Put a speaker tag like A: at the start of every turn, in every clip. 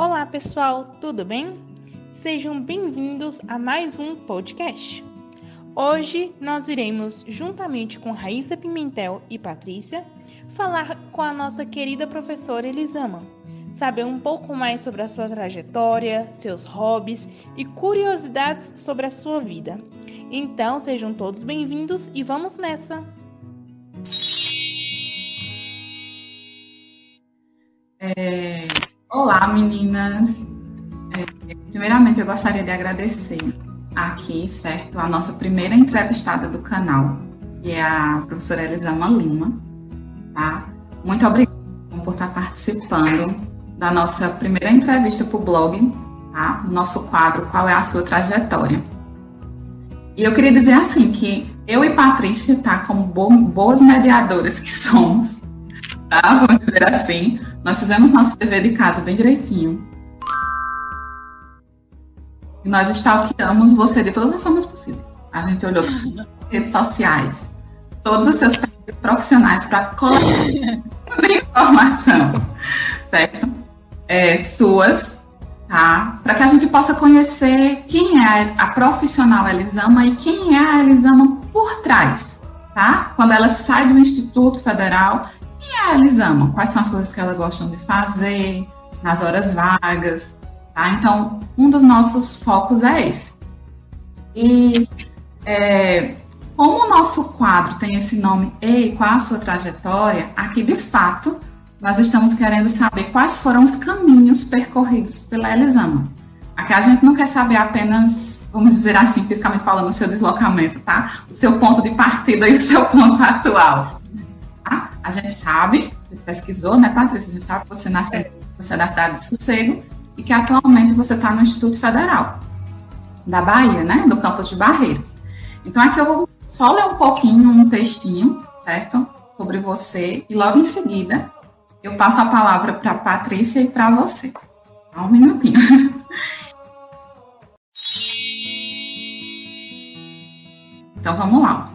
A: Olá, pessoal, tudo bem? Sejam bem-vindos a mais um podcast. Hoje nós iremos, juntamente com Raíssa Pimentel e Patrícia, falar com a nossa querida professora Elisama, saber um pouco mais sobre a sua trajetória, seus hobbies e curiosidades sobre a sua vida. Então, sejam todos bem-vindos e vamos nessa!
B: É, olá, meninas! É, primeiramente, eu gostaria de agradecer aqui, certo, a nossa primeira entrevistada do canal, que é a professora Elisama Lima, tá? Muito obrigada por estar participando da nossa primeira entrevista para o blog, tá? Nosso quadro Qual é a sua trajetória? E eu queria dizer assim que eu e Patrícia, tá, como boas mediadoras que somos, tá? Vamos dizer assim, nós fizemos nosso dever de casa bem direitinho. E nós stalkeamos você de todas as formas possíveis. A gente olhou redes sociais, todos os seus profissionais para coletar informação, certo? É, suas, tá? Para que a gente possa conhecer quem é a profissional Elisama e quem é a Elisama por trás, tá? Quando ela sai do Instituto Federal, a Elisama? Quais são as coisas que ela gosta de fazer nas horas vagas, tá? Então, um dos nossos focos é esse. E é, como o nosso quadro tem esse nome Ei, qual a sua trajetória? Aqui, de fato, nós estamos querendo saber quais foram os caminhos percorridos pela Elisama. Aqui a gente não quer saber apenas, vamos dizer assim, fisicamente falando, o seu deslocamento, tá? O seu ponto de partida e o seu ponto atual. A gente sabe, gente pesquisou, né, Patrícia? A gente sabe que você nasceu, você é da cidade de Sossego e que atualmente você está no Instituto Federal da Bahia, né? Do campus de Barreiras. Então aqui eu vou só ler um pouquinho um textinho, certo? Sobre você e logo em seguida eu passo a palavra para Patrícia e para você. Só um minutinho. Então vamos lá.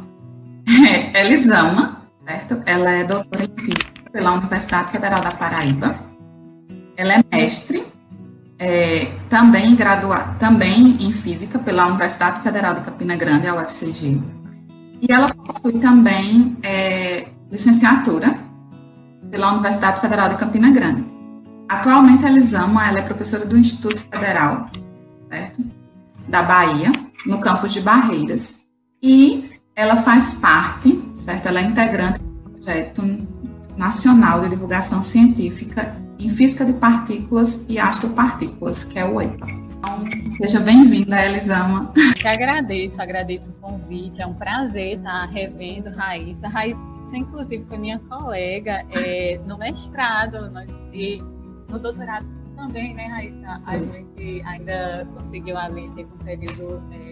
B: É, Elisama, certo? Ela é doutora em Física pela Universidade Federal da Paraíba. Ela é mestre, é, também também em Física pela Universidade Federal de Campina Grande, a UFCG e ela possui também é, licenciatura pela Universidade Federal de Campina Grande. Atualmente, a Elisama ela é professora do Instituto Federal certo? da Bahia, no campus de Barreiras. E ela faz parte, certo? Ela é integrante do projeto nacional de divulgação científica em física de partículas e astropartículas, que é o EPA. Então, seja bem-vinda, Elisama.
C: Eu agradeço, agradeço o convite. É um prazer estar revendo Raíssa. Raíssa, inclusive, foi minha colega é, no mestrado no, e no doutorado também, né, Raíssa? A gente ainda conseguiu ali, ter um período é,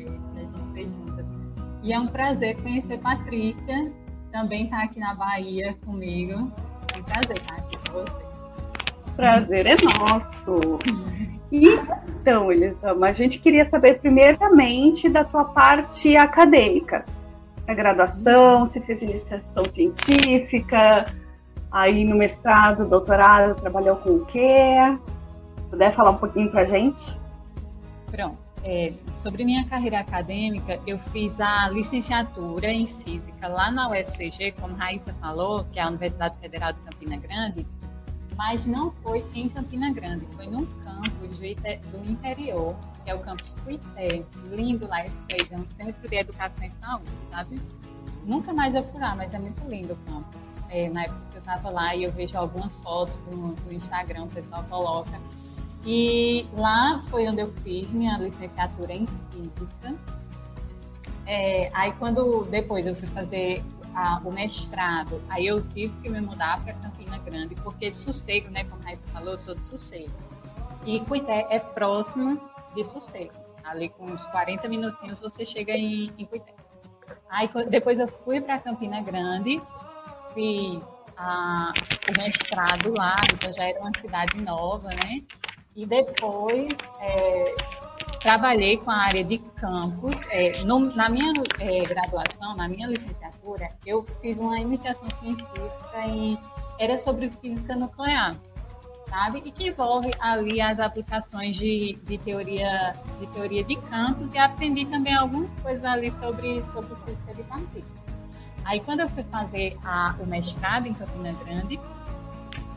C: E é um prazer conhecer Patrícia, também está aqui na Bahia comigo. É um prazer estar aqui com você.
D: Prazer é nosso. Então, Elisama, a gente queria saber primeiramente da tua parte acadêmica. A graduação, se fez iniciação científica, aí no mestrado, doutorado, trabalhou com o quê? Puder falar um pouquinho pra gente?
C: Pronto. É, sobre minha carreira acadêmica, eu fiz a licenciatura em Física lá na UFCG, como Raíssa falou, que é a Universidade Federal de Campina Grande, mas não foi em Campina Grande, foi num campus do interior, que é o campus Cuité. Lindo lá, esse é um centro de educação e saúde, sabe? Nunca mais eu fui lá, mas é muito lindo o campus. É, na época que eu estava lá e eu vejo algumas fotos no, no Instagram, o pessoal coloca. E lá foi onde eu fiz minha licenciatura em Física. É, aí quando depois eu fui fazer a, o mestrado, aí eu tive que me mudar para Campina Grande, porque Sossego, né, como a Raíssa falou, eu sou de Sossego. E Cuité é próximo de Sossego. Ali com uns 40 minutinhos você chega em, em Cuité. Aí depois eu fui para Campina Grande, fiz a, o mestrado lá, então já era uma cidade nova, né? E depois é, trabalhei com a área de campus. É, no, na minha é, graduação, na minha licenciatura, eu fiz uma iniciação científica em era sobre física nuclear. sabe? E que envolve ali as aplicações de, de, teoria, de teoria de campos e aprendi também algumas coisas ali sobre, sobre física de partículas. Aí quando eu fui fazer a, o mestrado em Campina Grande,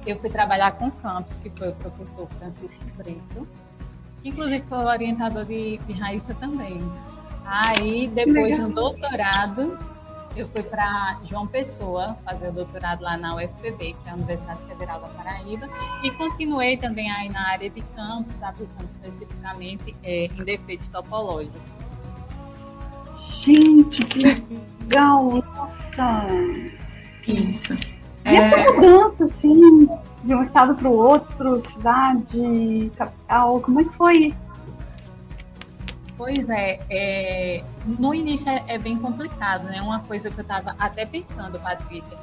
C: eu fui trabalhar com campus, que foi o professor Francisco Brito, que inclusive foi o orientador de, de Raíssa também. Aí, depois de um doutorado, eu fui para João Pessoa fazer o doutorado lá na UFPB, que é a Universidade Federal da Paraíba, e continuei também aí na área de campos, aplicando especificamente é, em defeitos topológicos.
D: Gente, que legal! Nossa!
B: Isso.
D: E é... essa mudança, assim, de um estado para o outro, cidade, capital, como é que foi?
C: Pois é, é, no início é, é, bem complicado, né? Uma coisa que eu estava até pensando, Patrícia,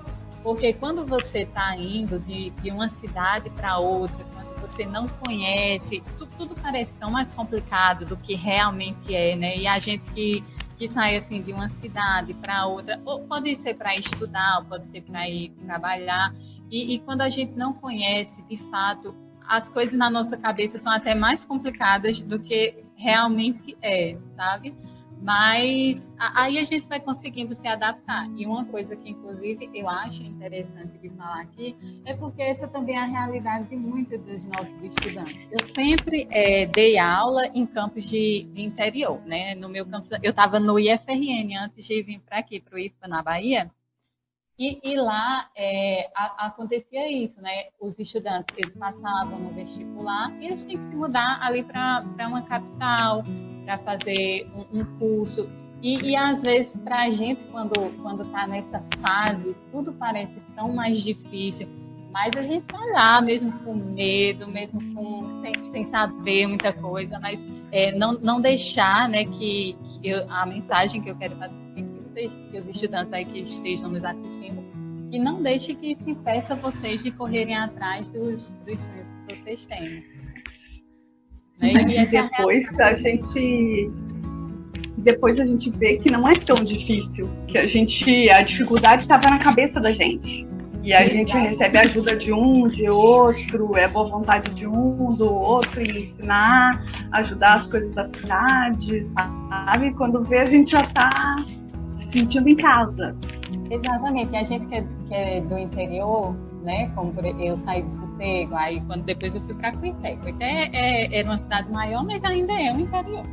C: porque quando você está indo de, de uma cidade para outra, quando você não conhece, tudo, tudo, parece tão mais complicado do que realmente é, né? E a gente que, que sai assim de uma cidade para outra, ou pode ser para estudar, ou pode ser para ir trabalhar, e, e quando a gente não conhece, de fato, as coisas na nossa cabeça são até mais complicadas do que realmente é, sabe? Mas aí a gente vai conseguindo se adaptar. E uma coisa que, inclusive, eu acho interessante de falar aqui é porque essa também é a realidade de muitos dos nossos estudantes. Eu sempre é, dei aula em campos de, interior, né? No meu campus, eu estava no IFRN antes de vir para aqui, para o IFA, na Bahia. E, e lá é, a, acontecia isso, né? Os estudantes eles passavam no vestibular e eles tinham que se mudar ali para uma capital para fazer um, um curso. E, e, às vezes para a gente quando está nessa fase tudo parece tão mais difícil, mas a gente vai lá mesmo com medo, mesmo com sem, sem saber muita coisa, mas é, não, não deixar, né, que, que eu, a mensagem que eu quero fazer que os estudantes aí que estejam nos assistindo, que não deixe que isso impeça vocês de correrem atrás dos, dos sonhos que vocês têm.
D: Né? E, e depois é a, a gente depois a gente vê que não é tão difícil, que a gente a dificuldade estava na cabeça da gente. E a gente recebe ajuda de um, de outro, é boa vontade de um, do outro, em ensinar, ajudar as coisas da cidade, sabe? Quando vê, a gente já está sentindo em casa.
C: Exatamente. E a gente que é, que é, do interior, né? Como eu saí do Sossego, aí quando depois eu fui para Cuité. Cuité é, é uma cidade maior, mas ainda é um interior.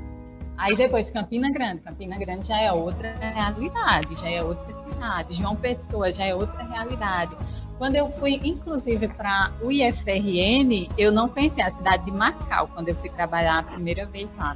C: Aí depois Campina Grande. Campina Grande já é outra realidade, já é outra cidade. João Pessoa já é outra realidade. Quando eu fui, inclusive, para o IFRN, eu não conhecia a cidade de Macau, quando eu fui trabalhar a primeira vez lá.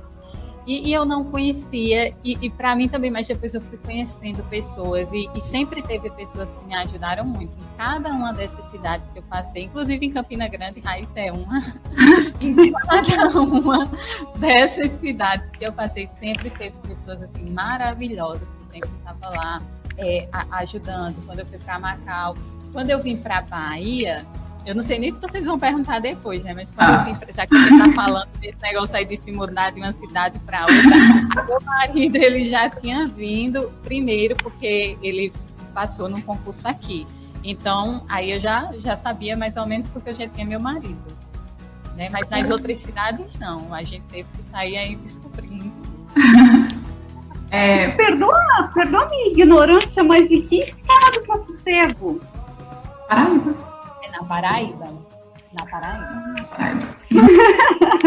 C: E, e, eu não conhecia, e, e para mim também, mas depois eu fui conhecendo pessoas, e, e, sempre teve pessoas que me ajudaram muito. Em cada uma dessas cidades que eu passei, inclusive em Campina Grande, Raiz é uma, em cada uma dessas cidades que eu passei, sempre teve pessoas assim maravilhosas que sempre estavam lá é, ajudando. Quando eu fui para Macau, quando eu vim para Bahia, eu não sei nem se vocês vão perguntar depois, né? Mas ah. eu já que você está falando desse negócio aí de se mudar de uma cidade para outra, meu marido ele já tinha vindo primeiro porque ele passou num concurso aqui. Então, aí eu já, já sabia mais ou menos porque eu já tinha meu marido. Né? Mas nas outras cidades não. A gente teve que sair aí descobrindo.
D: É... Perdoa, perdoa minha ignorância, mas de que estado para sossego?
B: Paraíba
C: na Paraíba. Na Paraíba.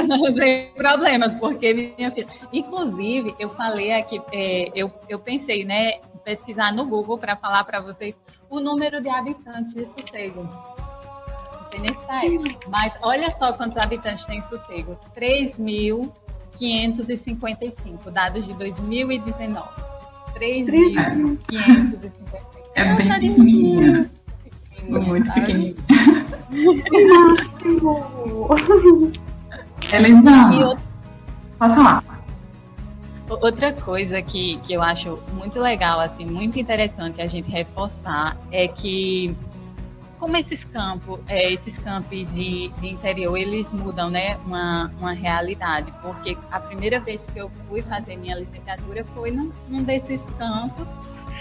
C: Não tem problemas, porque minha filha. Inclusive, eu falei aqui, é, eu, eu pensei, né, pesquisar no Google para falar para vocês o número de habitantes de Sossego. Não sei nem se aí. Mas olha só quantos habitantes tem Sossego: 3.555, dados de 2019. 3.555.
B: É bem pequenininha. Muito pequenininho. Elisa, pode falar.
C: Outra coisa que, que eu acho muito legal, assim, muito interessante a gente reforçar é que como esses campos, é, esses campos de, de, interior, eles mudam, né, uma, uma realidade, porque a primeira vez que eu fui fazer minha licenciatura foi num, num desses campos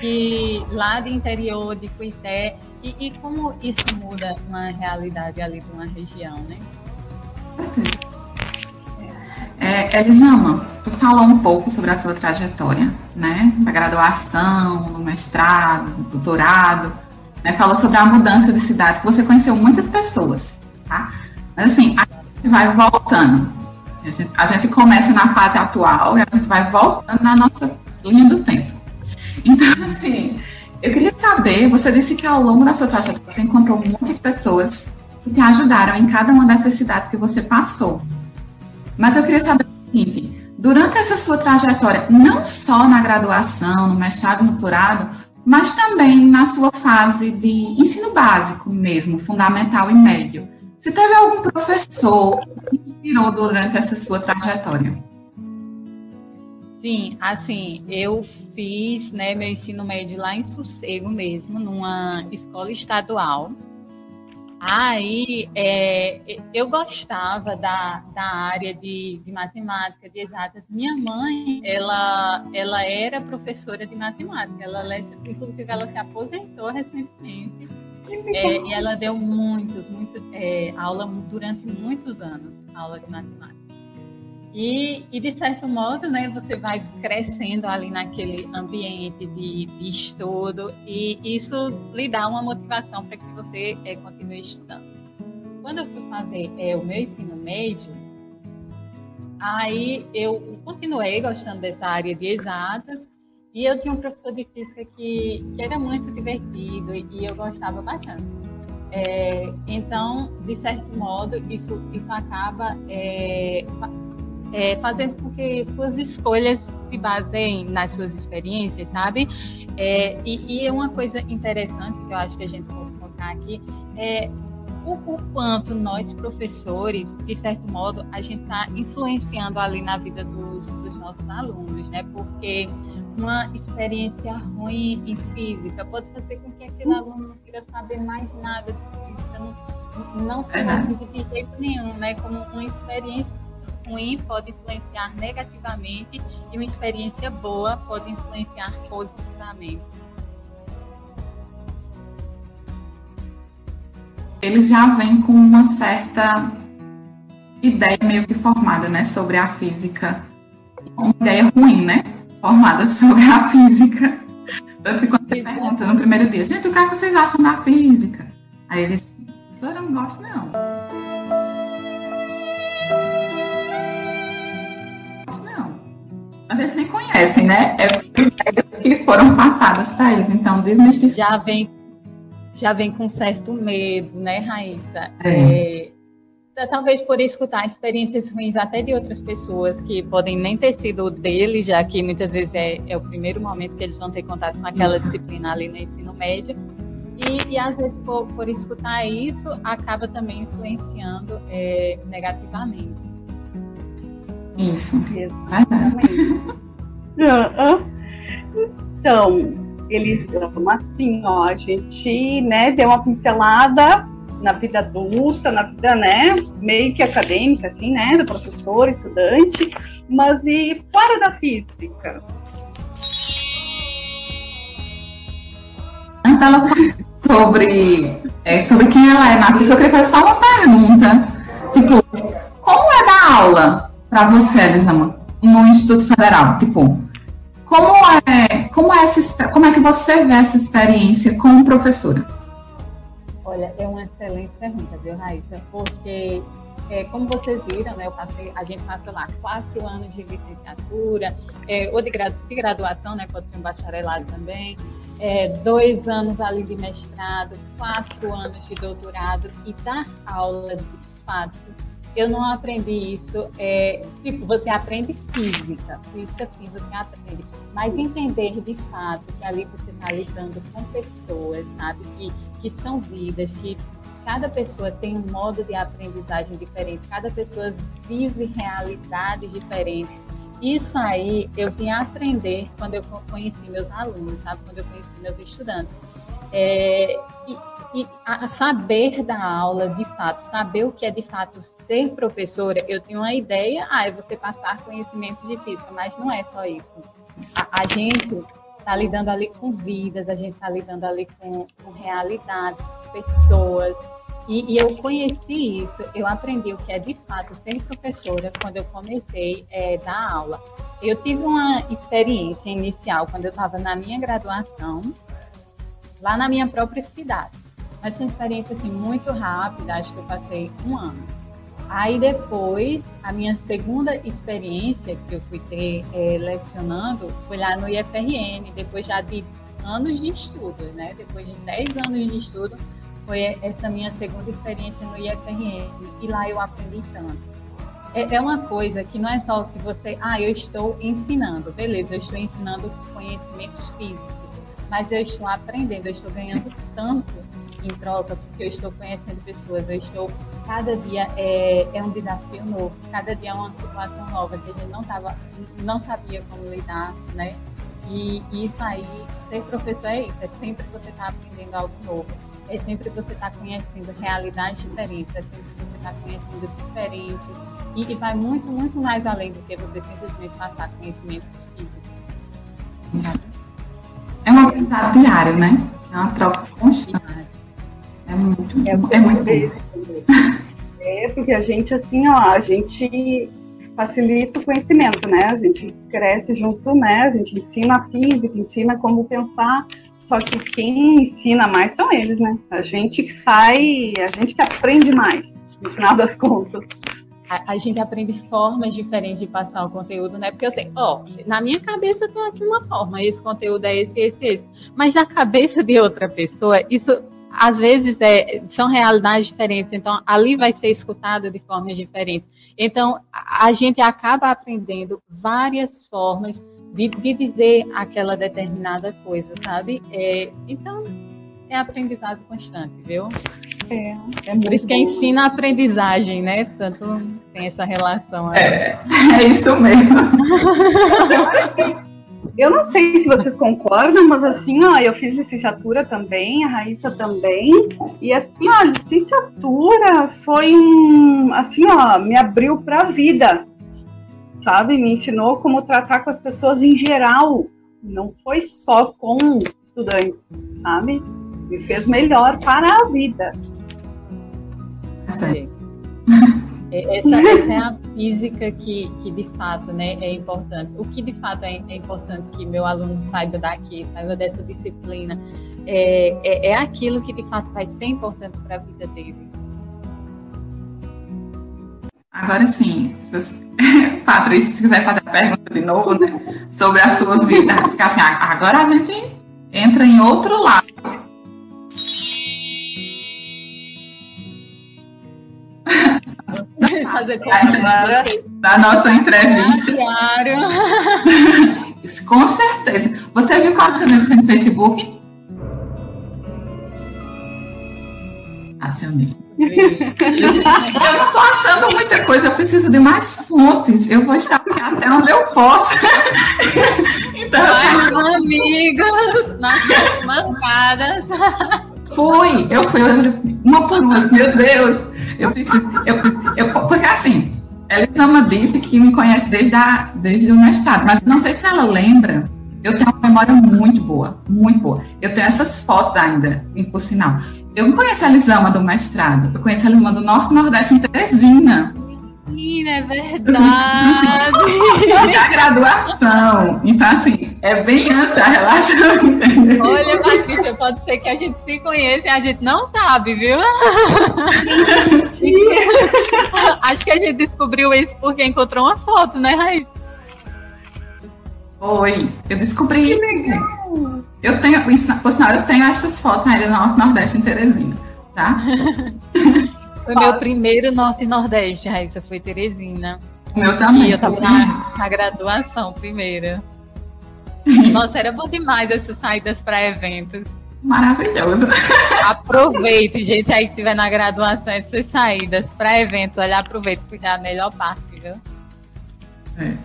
C: que lá do interior de Cuité, e, e como isso muda uma realidade ali de uma região, né?
B: É, Elisama, tu falou um pouco sobre a tua trajetória, né? Da graduação, no mestrado, no doutorado, né? Falou sobre a mudança de cidade, que você conheceu muitas pessoas, tá? Mas assim, a gente vai voltando. A gente, a gente começa na fase atual e a gente vai voltando na nossa linha do tempo. Então, assim, eu queria saber, você disse que ao longo da sua trajetória você encontrou muitas pessoas que te ajudaram em cada uma dessas cidades que você passou. Mas eu queria saber o seguinte: durante essa sua trajetória, não só na graduação, no mestrado, no doutorado, mas também na sua fase de ensino básico mesmo, fundamental e médio, você teve algum professor que inspirou durante essa sua trajetória?
C: Sim, assim, eu fiz né, meu ensino médio lá em Sossego mesmo, numa escola estadual. Aí é, eu gostava da, da área de, de matemática, de exatas. Minha mãe, ela, ela era professora de matemática. Ela, inclusive, ela se aposentou recentemente. É, e ela deu muitos, muitos é, aula durante muitos anos, aula de matemática. E, e, de certo modo, né, você vai crescendo ali naquele ambiente de, de estudo e isso lhe dá uma motivação para que você é, continue estudando. Quando eu fui fazer é, o meu ensino médio, aí eu continuei gostando dessa área de exatas e eu tinha um professor de física que, que era muito divertido e, eu gostava bastante. É, então, de certo modo, isso, isso acaba é, é, fazendo com que suas escolhas se baseiem nas suas experiências, sabe? É, e, e é uma coisa interessante que eu acho que a gente pode colocar aqui é o, o quanto nós, professores, de certo modo, a gente está influenciando ali na vida dos, dos nossos alunos, né? Porque uma experiência ruim em física pode fazer com que aquele aluno não queira saber mais nada de física, não, não se motive de jeito nenhum, né? Como uma experiência ruim pode influenciar negativamente e uma experiência boa pode influenciar positivamente.
B: Eles já vêm com uma certa ideia meio que formada, né, sobre a física. Uma ideia ruim, né? Formada sobre a física. Tanto que quando você pergunta no primeiro dia, gente, o que, é que vocês acham da física? Aí eles, eu não gosto não. Mas eles nem conhecem, né? É que foram passadas para eles. Então, desmistificar.
C: Já vem, já vem com certo medo, né, Raíssa? É. É, talvez por escutar experiências ruins até de outras pessoas que podem nem ter sido deles, já que muitas vezes é, é o primeiro momento que eles vão ter contato com aquela isso. disciplina ali no ensino médio. E, e às vezes, por, por escutar isso, acaba também influenciando é, negativamente.
B: Isso.
D: Exatamente. então, eles assim, ó, a gente, né, deu uma pincelada na vida adulta, na vida, né, meio que acadêmica, assim, né, do professor, estudante, mas e fora da física?
B: Ela sobre, é, sobre quem ela é na física, eu queria fazer só uma pergunta. Tipo, como é da aula? Para você, Elisama, no Instituto Federal? Tipo, como é, como é, essa, como é que você vê essa experiência como professora?
C: Olha, é uma excelente pergunta, viu, Raíssa? Porque, é, como vocês viram, né, eu passei, a gente passa lá quatro anos de licenciatura, é, ou de, de, graduação, né, pode ser um bacharelado também, é, dois anos ali de mestrado, quatro anos de doutorado, e dar aula de fato eu não aprendi isso. É, tipo, você aprende física, física sim, você aprende. Mas entender de fato que ali você está lidando com pessoas, sabe? Que, que são vidas, que cada pessoa tem um modo de aprendizagem diferente, cada pessoa vive realidades diferentes. Isso aí eu vim aprender quando eu conheci meus alunos, sabe? Quando eu conheci meus estudantes. É, e, e a saber da aula, de fato, saber o que é de fato ser professora, eu tenho uma ideia, ah, é você passar conhecimento de física, mas não é só isso. A, a gente está lidando ali com vidas, a gente está lidando ali com, com realidades, pessoas. E, e, eu conheci isso, eu aprendi o que é de fato ser professora quando eu comecei é, dar aula. Eu tive uma experiência inicial quando eu estava na minha graduação, lá na minha própria cidade. Mas foi uma experiência assim, muito rápida, acho que eu passei um ano. Aí depois, a minha segunda experiência que eu fui ter é, lecionando foi lá no IFRN, depois já de anos de estudo, né? Depois de 10 anos de estudo, foi essa minha segunda experiência no IFRN e lá eu aprendi tanto. É, é uma coisa que não é só que você, ah, eu estou ensinando, beleza, eu estou ensinando conhecimentos físicos, mas eu estou aprendendo, eu estou ganhando tanto em troca, porque eu estou conhecendo pessoas, eu estou, cada dia é, é um desafio novo, cada dia é uma situação nova que a gente não tava, não sabia como lidar, né? E, isso aí, ser professor é isso, é sempre você estar tá aprendendo algo novo, é sempre você estar tá conhecendo realidades diferentes, é sempre você estar tá conhecendo diferentes, e, e vai muito, muito mais além do que você simplesmente passar conhecimentos físicos.
B: É um aprendizado diário, né? É uma troca constante. É muito, é, é muito bom.
D: É, porque a gente, assim, ó, a gente facilita o conhecimento, né? A gente cresce junto, né? A gente ensina a física, ensina como pensar, só que quem ensina mais são eles, né? A gente que sai, a gente que aprende mais, no final das contas.
C: A, a, gente aprende formas diferentes de passar o conteúdo, né? Porque eu sei, ó, na minha cabeça eu tenho aqui uma forma, esse conteúdo é esse, esse, esse. Mas na cabeça de outra pessoa, isso às vezes é, são realidades diferentes, então ali vai ser escutado de formas diferentes. Então a gente acaba aprendendo várias formas de, de dizer aquela determinada coisa, sabe? É, então é aprendizado constante, viu? É, é Por isso que ensina a aprendizagem, né? Tanto tem essa relação.
B: Aí. É, é isso mesmo.
D: Eu não sei se vocês concordam, mas assim, ó, eu fiz licenciatura também, a Raíssa também, e assim, ó, a licenciatura foi um, assim, ó, me abriu para a vida, sabe? Me ensinou como tratar com as pessoas em geral, não foi só com estudantes, sabe? Me fez melhor para a vida.
C: Sim. Essa, essa, é a física que, que de fato né, é importante. O que de fato é, é importante que meu aluno saiba daqui, saiba dessa disciplina, é, é, é aquilo que de fato vai ser importante para a vida dele.
B: Agora sim, Patrícia, se quiser fazer a pergunta de novo, né, sobre a sua vida, porque assim, agora a gente entra em outro lado
C: fazer como
B: da nossa entrevista. Com certeza. Você viu qual você deve ser no Facebook? Acionei. eu não estou achando muita coisa, eu preciso de mais fontes. Eu vou estar até onde eu posso.
C: então, Mais um amigo nas mancadas.
B: Fui, eu fui uma por uma, meu Deus. Eu preciso, eu, eu, porque assim, Elisama disse que me conhece desde, a, desde o mestrado, mas não sei se ela lembra. Eu tenho uma memória muito boa, muito boa. Eu tenho essas fotos ainda, por sinal. Eu não conheço a Elisama do mestrado, eu conheço a Elisama do Norte Nordeste em Teresina.
C: Menina, é verdade.
B: E a graduação. Então, assim, é bem antes a relação, entendeu?
C: Olha, Patrícia, pode ser que a gente se conheça e a gente não sabe, viu? Acho que a gente descobriu isso porque encontrou uma foto, né, Raíssa?
B: Foi, eu descobri. Que legal. Eu tenho, por sinal, eu tenho essas fotos ainda no Norte Nordeste em Teresina, tá?
C: Foi meu primeiro Norte e Nordeste, Raíssa, foi Teresina.
B: O meu também.
C: E eu tava na, na graduação primeira. Nossa, era bom demais essas saídas para eventos.
B: Maravilhoso.
C: Aproveite, gente, aí que estiver na graduação, essas saídas para eventos, olha, aproveite, porque é a melhor parte, viu? É.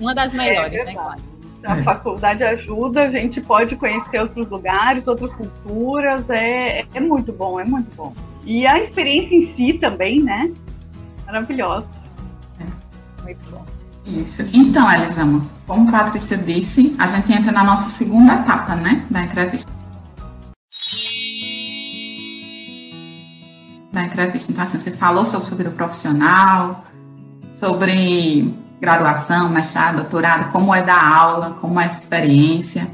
C: Uma das melhores, é né, claro.
D: A é. faculdade ajuda, a gente pode conhecer outros lugares, outras culturas, é, é muito bom, é muito bom. E a experiência em si também, né? Maravilhosa.
C: Muito bom.
B: Isso. Então, Elisama, como a Patrícia disse, a gente entra na nossa segunda etapa, né, da entrevista. Da entrevista. Então, assim, você falou sobre sua vida profissional, sobre graduação, mestrado, doutorado, como é dar aula, como é essa experiência.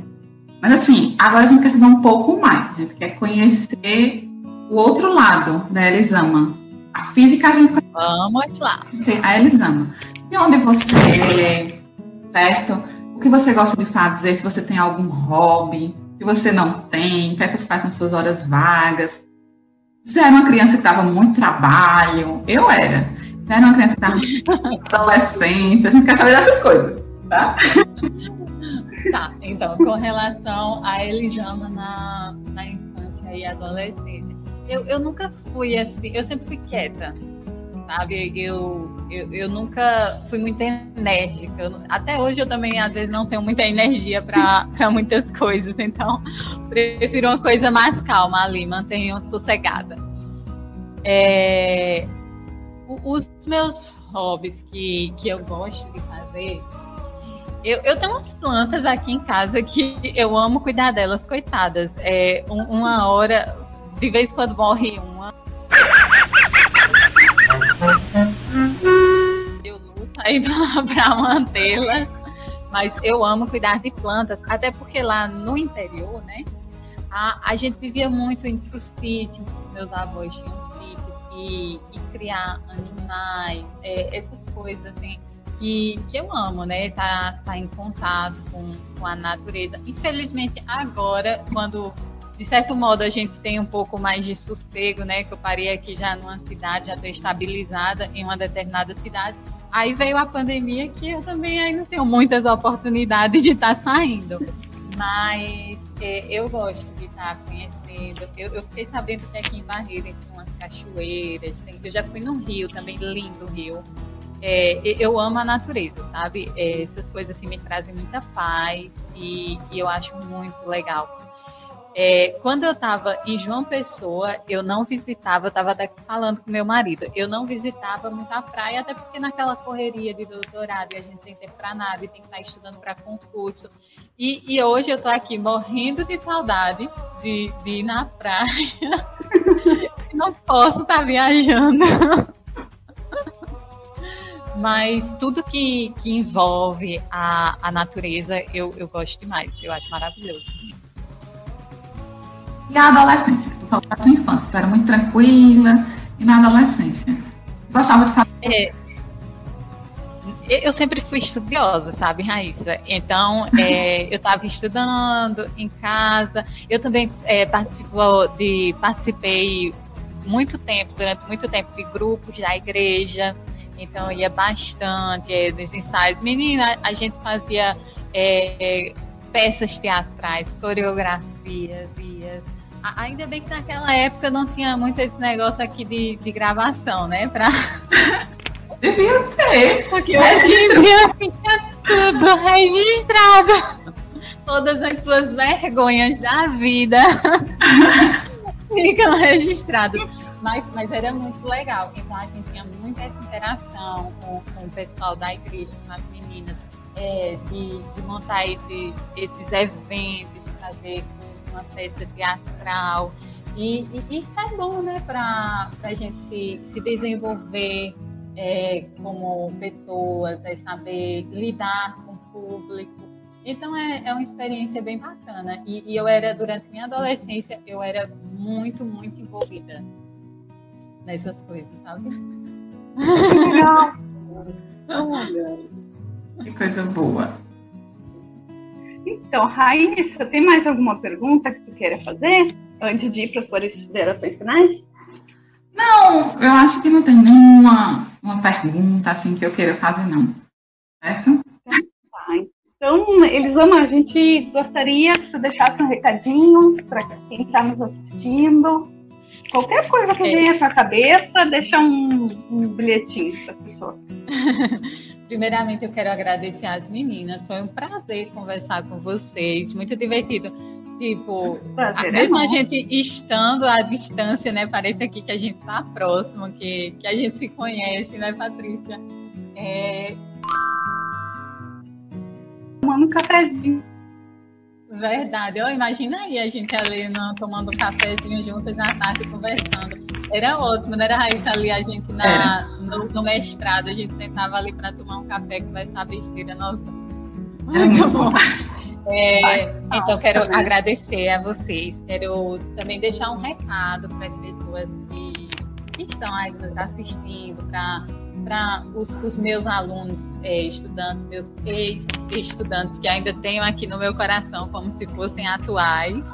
B: Mas, assim, agora a gente quer saber um pouco mais. A gente quer conhecer o outro lado da Elisama. A física a gente conhece.
C: Vamos lá.
B: A Elisama. E onde você é, certo? O que você gosta de fazer? Se você tem algum hobby, se você não tem, o que é que você faz nas suas horas vagas? Você era uma criança que dava muito trabalho, eu era. Você era uma criança que dava adolescência, a gente quer saber dessas coisas, tá?
C: Tá, então, com relação a Elisama na, na infância e adolescência, eu, eu nunca fui assim, eu sempre fui quieta sabe? Eu, eu, eu nunca fui muito enérgica. Até hoje eu também, às vezes, não tenho muita energia para muitas coisas. Então, prefiro uma coisa mais calma ali, mantenho sossegada. É, os meus hobbies que, que eu gosto de fazer. Eu, eu tenho umas plantas aqui em casa que eu amo cuidar delas, coitadas. É, um, uma hora, de vez em quando morre uma eu luto aí para mantê-la, mas eu amo cuidar de plantas, até porque lá no interior, né, a, a gente vivia muito entre os sítios, meus avós tinham sítios, e, e criar animais, é, essas coisas assim. Que, que eu amo, né? Tá, tá em contato com, com a natureza. Infelizmente, agora, quando de certo modo a gente tem um pouco mais de sossego, né? Que eu parei aqui já numa cidade, já estou estabilizada em uma determinada cidade. Aí veio a pandemia que eu também aí não tenho muitas oportunidades de estar tá saindo. Mas é, eu gosto de estar tá conhecendo. Eu, eu, fiquei sabendo que aqui em Barreira tem umas cachoeiras. Tem, eu já fui num rio também, lindo rio. É, eu amo a natureza, sabe? É, essas coisas assim me trazem muita paz e, e eu acho muito legal. É, quando eu estava em João Pessoa, eu não visitava, eu estava falando com meu marido, eu não visitava muito a praia, até porque naquela correria de doutorado e a gente tem tempo para nada e tem que estar tá estudando para concurso. E, e, hoje eu estou aqui morrendo de saudade de, de ir na praia. não posso estar tá viajando. Mas tudo que, que envolve a, a natureza eu, eu gosto demais, eu acho maravilhoso.
B: E a adolescência? Tu falou da tua infância, tu era muito tranquila. E na adolescência? Gostava de falar. É,
C: eu sempre fui estudiosa, sabe, Raíssa? Então, é, eu estava estudando em casa. Eu também é, de, participei muito tempo, durante muito tempo, de grupos da igreja. Então, ia bastante é, nos ensaios. Menina, a gente fazia é, peças teatrais, coreografias, ia Ainda bem que naquela época não tinha muito esse negócio aqui de, de gravação, né? Pra...
B: Devia ter.
C: Porque dia fica tudo registrado. Todas as suas vergonhas da vida ficam registradas. Mas, mas era muito legal. Então a gente tinha muita essa interação com, com o pessoal da igreja, com as meninas, é, de, de montar esses, esses eventos, de fazer uma peça teatral. E, e isso é bom, né, para a gente se, se desenvolver é, como pessoas, é saber lidar com o público. Então é, é uma experiência bem bacana. E, e, eu era, durante minha adolescência, eu era muito, muito envolvida nessas coisas, sabe?
B: Legal! que coisa boa.
D: Então, Raíssa, tem mais alguma pergunta que tu queira fazer antes de ir para as considerações finais?
B: Não, eu acho que não tem nenhuma uma pergunta assim que eu queira fazer, não. Certo?
D: Tá. Então, Elisama, a gente gostaria que tu deixasse um recadinho para quem está nos assistindo. Qualquer coisa que venha à sua cabeça, deixa um, um bilhetinho para as pessoas.
C: Primeiramente, eu quero agradecer às meninas. Foi um prazer conversar com vocês. Muito divertido. Tipo, prazer, mesmo é a gente estando à distância, né? Parece aqui que a gente está próximo, que, que a gente se conhece, né, Patrícia? É...
D: tomando um cafezinho.
C: Verdade. Eu imagina aí a gente ali no, tomando um cafezinho juntas na tarde conversando. Era ótimo, não era Raíssa ali a gente na, no, no, mestrado, a gente sentava ali para tomar um café, conversar besteira, nossa. Muito bom. É, então, quero agradecer a vocês. Quero também deixar um recado para as pessoas que, que estão aí nos assistindo, para os, os, meus alunos, é, estudantes, meus ex-estudantes que ainda tenho aqui no meu coração como se fossem atuais.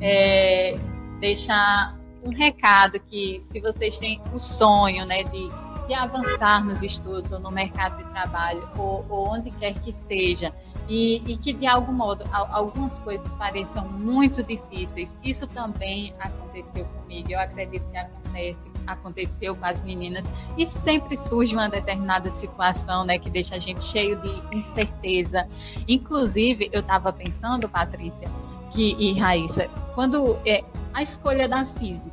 C: É, deixar um recado que se vocês têm o sonho né, de, de avançar nos estudos ou no mercado de trabalho ou, ou onde quer que seja, e, e, que de algum modo algumas coisas pareçam muito difíceis. Isso também aconteceu comigo. Eu acredito que acontece, aconteceu com as meninas. E sempre surge uma determinada situação, né, que deixa a gente cheio de incerteza. Inclusive, eu estava pensando, Patrícia, que e Raíssa, quando é a escolha da física,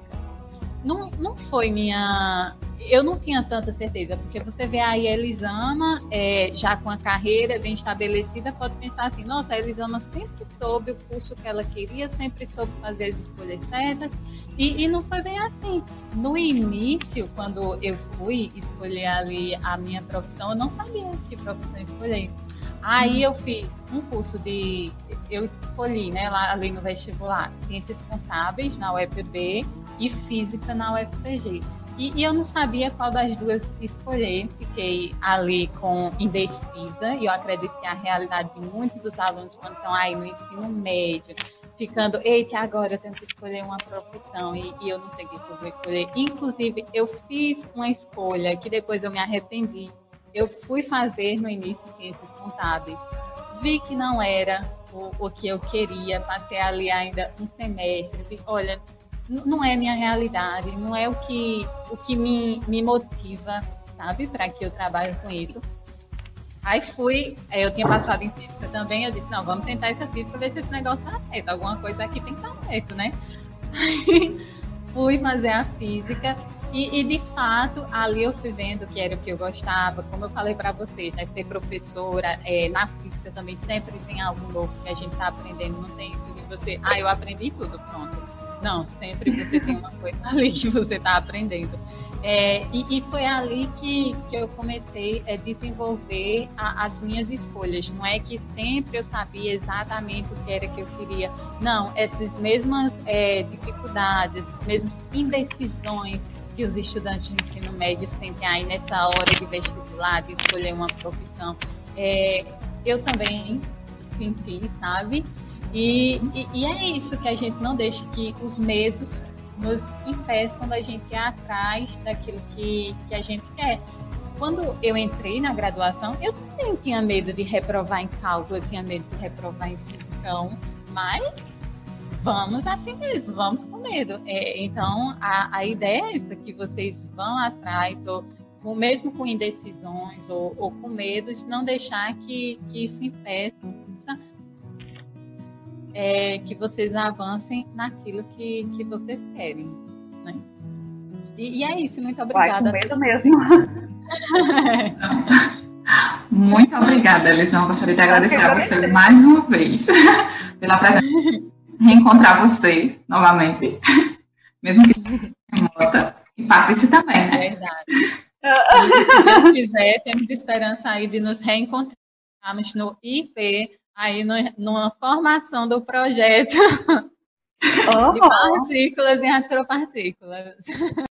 C: não, não foi minha eu não tinha tanta certeza, porque você vê aí a Elisama, é, já com a carreira bem estabelecida, pode pensar assim, nossa, a Elisama sempre soube o curso que ela queria, sempre soube fazer as escolhas certas, e, e não foi bem assim. No início, quando eu fui escolher ali a minha profissão, eu não sabia que profissão escolher. Aí eu fiz um curso de. Eu escolhi, né, lá ali no vestibular, Ciências Contábeis na UEPB e Física na UFCG. E, e, eu não sabia qual das duas escolher, fiquei ali com indecisa, e eu acredito que é a realidade de muitos dos alunos quando estão aí no ensino médio, ficando, eita, agora eu tenho que escolher uma profissão, e, e eu não sei o que eu vou escolher. Inclusive, eu fiz uma escolha que depois eu me arrependi. Eu fui fazer no início ciências contábeis, vi que não era o, o que eu queria, passei ali ainda um semestre, vi, olha, não é minha realidade, não é o que, o que me, me motiva, sabe, para que eu trabalhe com isso. Aí fui, eu tinha passado em física também, eu disse, não, vamos tentar essa física, ver se esse negócio tá certo, alguma coisa aqui tem que estar certo, né? Aí fui fazer a física e, e, de fato ali eu fui vendo que era o que eu gostava, como eu falei para vocês, né, ser professora, é, na física também sempre tem algo novo que a gente está aprendendo, não tem isso de você, ah, eu aprendi tudo, pronto não, sempre você tem uma coisa ali que você está aprendendo. É, e, e, foi ali que, que eu comecei a desenvolver a, as minhas escolhas. Não é que sempre eu sabia exatamente o que era que eu queria. Não, essas mesmas é, dificuldades, essas mesmas indecisões que os estudantes de ensino médio sentem aí nessa hora de vestibular, de escolher uma profissão, é, eu também senti, sabe? E, e, e, é isso que a gente não deixa que os medos nos impeçam da gente ir atrás daquilo que, que a gente quer. Quando eu entrei na graduação, eu também tinha medo de reprovar em cálculo, eu tinha medo de reprovar em fisicão, mas vamos assim mesmo, vamos com medo. É, então, a, a ideia é essa, que vocês vão atrás, ou, ou mesmo com indecisões, ou, ou com medos, não deixar que, que isso impeça é, que vocês avancem naquilo que, que vocês querem. Né? E, e é isso, muito obrigada.
D: Vai com medo mesmo.
B: Muito obrigada, Elisão. Gostaria de agradecer a você mais uma vez pela presença. Reencontrar você novamente, mesmo que remota. E Patrícia também, né?
C: É verdade. se Deus quiser, temos esperança aí de nos reencontrarmos no IP aí no, numa formação do projeto oh. de partículas e astropartículas.